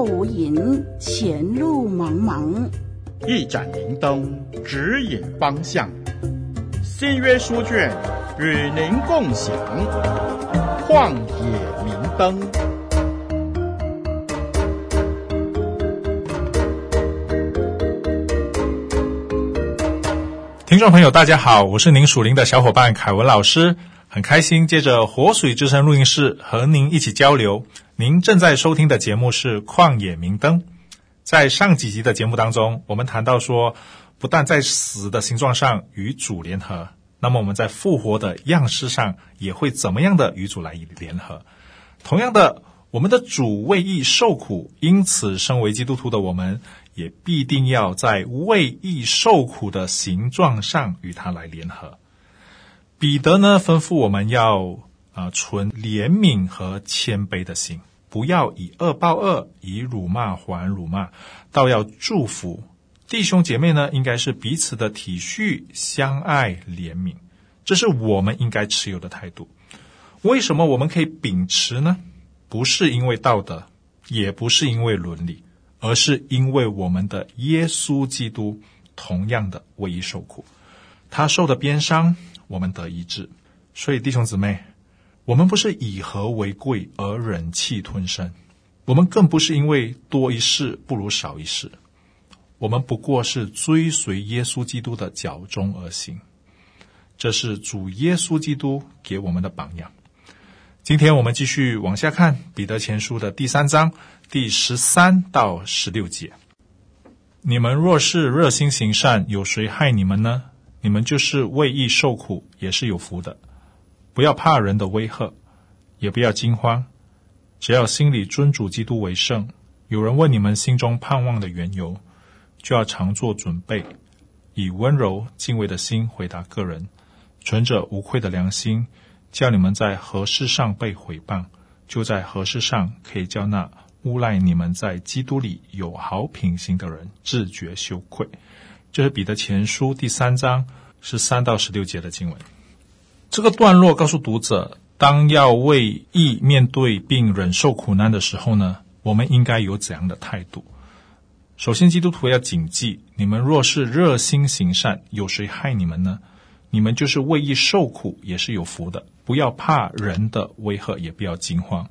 后无影，前路茫茫。一盏明灯指引方向，新约书卷与您共享。旷野明灯。听众朋友，大家好，我是您属灵的小伙伴凯文老师，很开心借着活水之声录音室和您一起交流。您正在收听的节目是《旷野明灯》。在上几集的节目当中，我们谈到说，不但在死的形状上与主联合，那么我们在复活的样式上也会怎么样的与主来联合？同样的，我们的主为义受苦，因此身为基督徒的我们，也必定要在为义受苦的形状上与他来联合。彼得呢，吩咐我们要啊、存怜悯和谦卑的心。不要以恶报恶，以辱骂还辱骂，倒要祝福弟兄姐妹呢。应该是彼此的体恤、相爱、怜悯，这是我们应该持有的态度。为什么我们可以秉持呢？不是因为道德，也不是因为伦理，而是因为我们的耶稣基督同样的为义受苦，他受的鞭伤，我们得医治。所以弟兄姊妹。我们不是以和为贵而忍气吞声，我们更不是因为多一事不如少一事，我们不过是追随耶稣基督的脚踪而行。这是主耶稣基督给我们的榜样。今天我们继续往下看彼得前书的第三章第十三到十六节。你们若是热心行善，有谁害你们呢？你们就是为义受苦，也是有福的。不要怕人的威吓，也不要惊慌，只要心里尊主基督为圣。有人问你们心中盼望的缘由，就要常做准备，以温柔敬畏的心回答个人，存着无愧的良心，叫你们在何事上被毁谤，就在何事上可以叫那诬赖你们在基督里有好品行的人自觉羞愧。这是彼得前书第三章十三到十六节的经文。这个段落告诉读者，当要为义面对并忍受苦难的时候呢，我们应该有怎样的态度？首先，基督徒要谨记：你们若是热心行善，有谁害你们呢？你们就是为义受苦，也是有福的。不要怕人的威吓，也不要惊慌。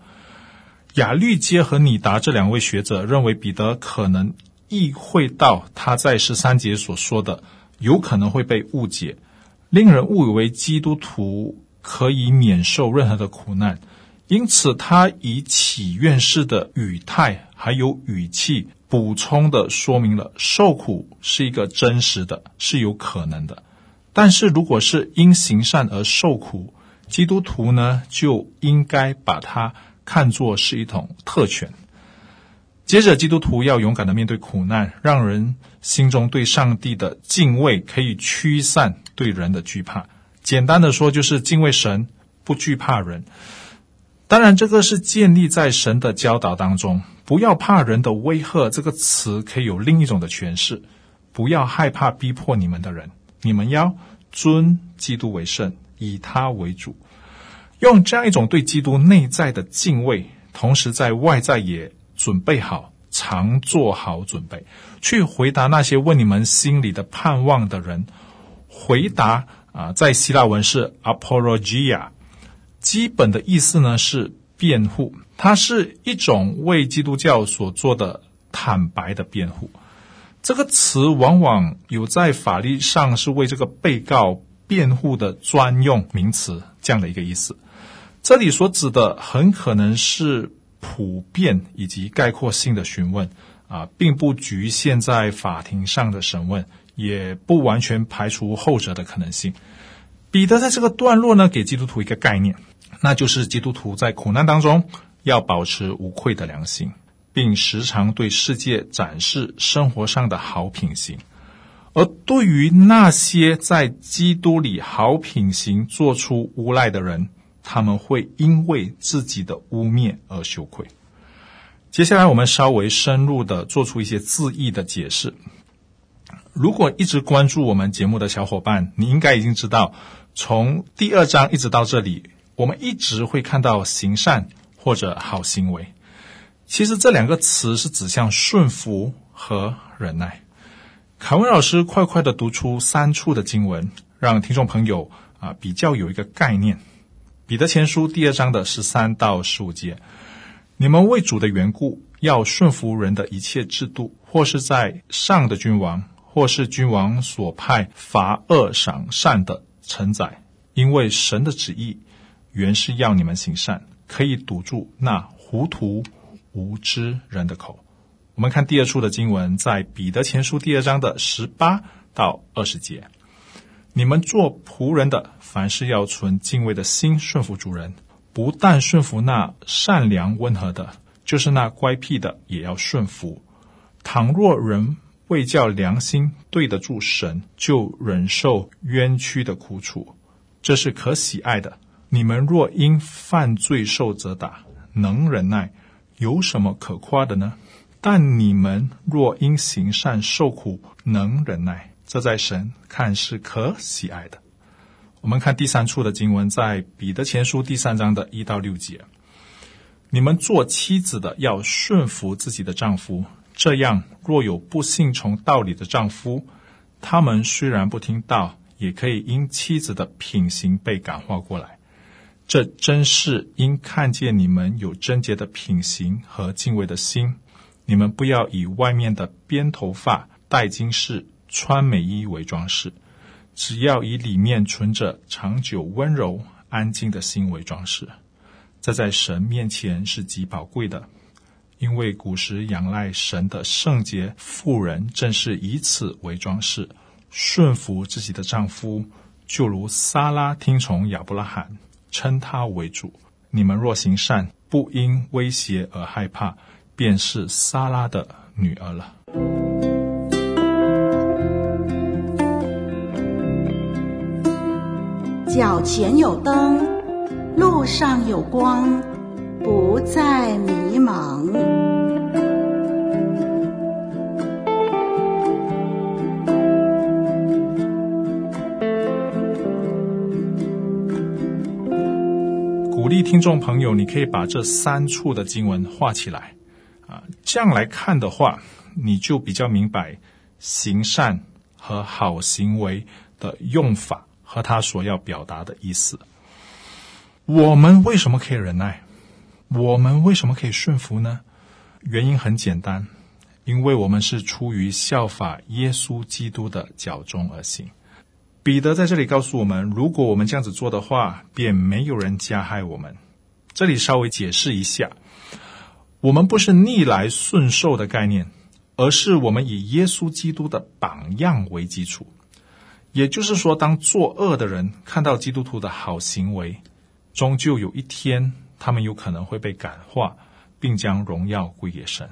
亚律街和拟达这两位学者认为，彼得可能意会到他在十三节所说的，有可能会被误解。令人误以为基督徒可以免受任何的苦难，因此他以祈愿式的语态还有语气补充的说明了受苦是一个真实的，是有可能的。但是如果是因行善而受苦，基督徒呢就应该把它看作是一种特权。接着，基督徒要勇敢的面对苦难，让人心中对上帝的敬畏可以驱散对人的惧怕。简单的说，就是敬畏神，不惧怕人。当然，这个是建立在神的教导当中。不要怕人的威吓，这个词可以有另一种的诠释。不要害怕逼迫你们的人，你们要尊基督为圣，以他为主，用这样一种对基督内在的敬畏，同时在外在也。准备好，常做好准备，去回答那些问你们心里的盼望的人。回答啊，在希腊文是 apologia，基本的意思呢是辩护，它是一种为基督教所做的坦白的辩护。这个词往往有在法律上是为这个被告辩护的专用名词，这样的一个意思。这里所指的很可能是。普遍以及概括性的询问啊，并不局限在法庭上的审问，也不完全排除后者的可能性。彼得在这个段落呢，给基督徒一个概念，那就是基督徒在苦难当中要保持无愧的良心，并时常对世界展示生活上的好品行。而对于那些在基督里好品行做出无赖的人，他们会因为自己的污蔑而羞愧。接下来，我们稍微深入的做出一些字义的解释。如果一直关注我们节目的小伙伴，你应该已经知道，从第二章一直到这里，我们一直会看到行善或者好行为。其实这两个词是指向顺服和忍耐。凯文老师快快的读出三处的经文，让听众朋友啊比较有一个概念。彼得前书第二章的十三到十五节，你们为主的缘故，要顺服人的一切制度，或是在上的君王，或是君王所派罚恶赏善的臣宰，因为神的旨意原是要你们行善，可以堵住那糊涂无知人的口。我们看第二处的经文，在彼得前书第二章的十八到二十节。你们做仆人的，凡事要存敬畏的心顺服主人，不但顺服那善良温和的，就是那乖僻的也要顺服。倘若人为叫良心对得住神，就忍受冤屈的苦楚，这是可喜爱的。你们若因犯罪受责打，能忍耐，有什么可夸的呢？但你们若因行善受苦，能忍耐，这在神看是可喜爱的。我们看第三处的经文，在彼得前书第三章的一到六节：你们做妻子的要顺服自己的丈夫，这样若有不信从道理的丈夫，他们虽然不听道，也可以因妻子的品行被感化过来。这真是因看见你们有贞洁的品行和敬畏的心。你们不要以外面的编头发、戴金饰、穿美衣为装饰，只要以里面存着长久温柔安静的心为装饰。这在神面前是极宝贵的，因为古时仰赖神的圣洁妇人正是以此为装饰，顺服自己的丈夫，就如撒拉听从亚伯拉罕，称他为主。你们若行善，不因威胁而害怕。便是撒拉的女儿了。脚前有灯，路上有光，不再迷茫。鼓励听众朋友，你可以把这三处的经文画起来啊。这样来看的话，你就比较明白行善和好行为的用法和他所要表达的意思。我们为什么可以忍耐？我们为什么可以顺服呢？原因很简单，因为我们是出于效法耶稣基督的脚踪而行。彼得在这里告诉我们，如果我们这样子做的话，便没有人加害我们。这里稍微解释一下。我们不是逆来顺受的概念，而是我们以耶稣基督的榜样为基础。也就是说，当作恶的人看到基督徒的好行为，终究有一天，他们有可能会被感化，并将荣耀归给神。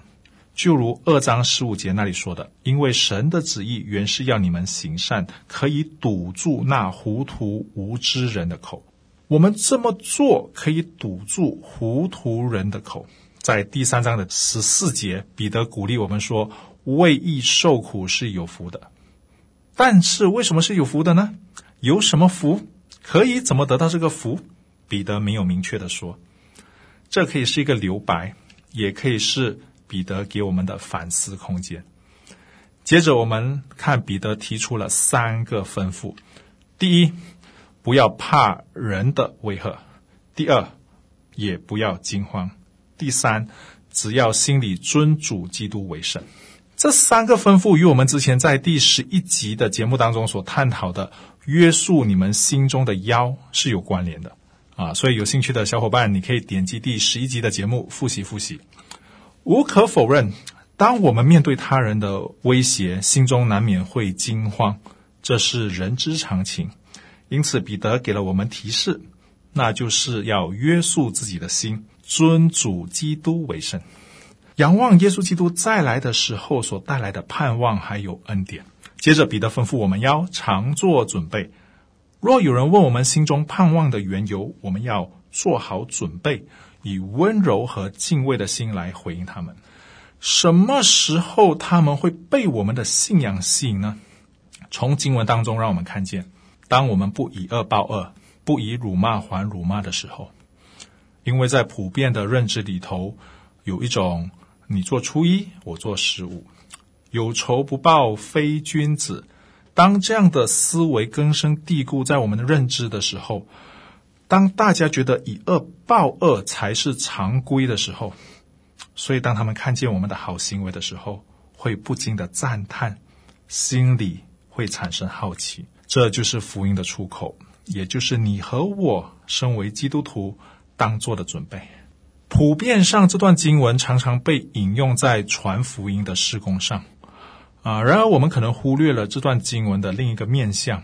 就如二章十五节那里说的：“因为神的旨意原是要你们行善，可以堵住那糊涂无知人的口。”我们这么做可以堵住糊涂人的口。在第三章的十四节，彼得鼓励我们说：“为义受苦是有福的。”但是为什么是有福的呢？有什么福？可以怎么得到这个福？彼得没有明确的说。这可以是一个留白，也可以是彼得给我们的反思空间。接着我们看彼得提出了三个吩咐：第一，不要怕人的威吓；第二，也不要惊慌。第三，只要心里尊主基督为圣。这三个吩咐与我们之前在第十一集的节目当中所探讨的约束你们心中的腰是有关联的啊！所以有兴趣的小伙伴，你可以点击第十一集的节目复习复习。无可否认，当我们面对他人的威胁，心中难免会惊慌，这是人之常情。因此，彼得给了我们提示，那就是要约束自己的心。尊主基督为圣，仰望耶稣基督再来的时候所带来的盼望还有恩典。接着，彼得吩咐我们要常做准备。若有人问我们心中盼望的缘由，我们要做好准备，以温柔和敬畏的心来回应他们。什么时候他们会被我们的信仰吸引呢？从经文当中让我们看见，当我们不以恶报恶，不以辱骂还辱骂的时候。因为在普遍的认知里头，有一种你做初一，我做十五，有仇不报非君子。当这样的思维根深蒂固在我们的认知的时候，当大家觉得以恶报恶才是常规的时候，所以当他们看见我们的好行为的时候，会不禁的赞叹，心里会产生好奇。这就是福音的出口，也就是你和我身为基督徒当做的准备。普遍上，这段经文常常被引用在传福音的施工上。啊，然而我们可能忽略了这段经文的另一个面向，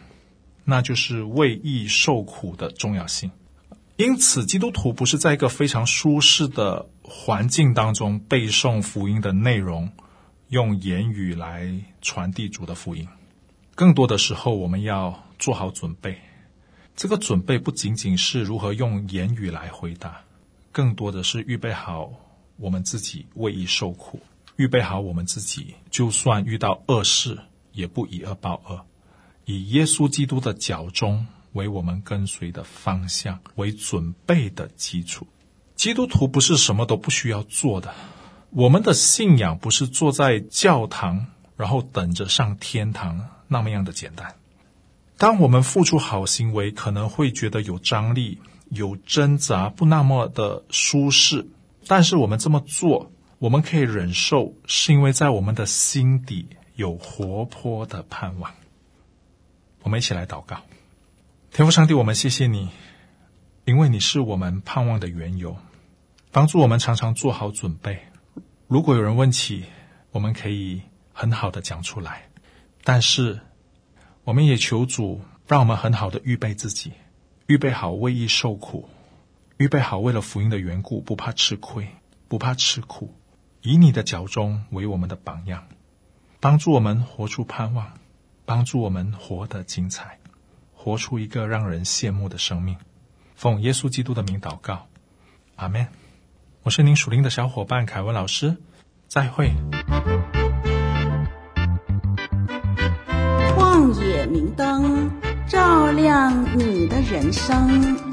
那就是为义受苦的重要性。因此，基督徒不是在一个非常舒适的环境当中背诵福音的内容，用言语来传递主的福音。更多的时候，我们要做好准备。这个准备不仅仅是如何用言语来回答，更多的是预备好我们自己为义受苦。预备好我们自己，就算遇到恶事，也不以恶报恶，以耶稣基督的脚踪为我们跟随的方向，为准备的基础。基督徒不是什么都不需要做的，我们的信仰不是坐在教堂，然后等着上天堂那么样的简单。当我们付出好行为，可能会觉得有张力、有挣扎，不那么的舒适，但是我们这么做。我们可以忍受，是因为在我们的心底有活泼的盼望。我们一起来祷告，天父上帝，我们谢谢你，因为你是我们盼望的缘由，帮助我们常常做好准备。如果有人问起，我们可以很好的讲出来。但是，我们也求主让我们很好的预备自己，预备好为义受苦，预备好为了福音的缘故不怕吃亏，不怕吃苦。以你的脚踪为我们的榜样，帮助我们活出盼望，帮助我们活得精彩，活出一个让人羡慕的生命。奉耶稣基督的名祷告，阿门。我是您属灵的小伙伴凯文老师，再会。旷野明灯，照亮你的人生。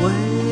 为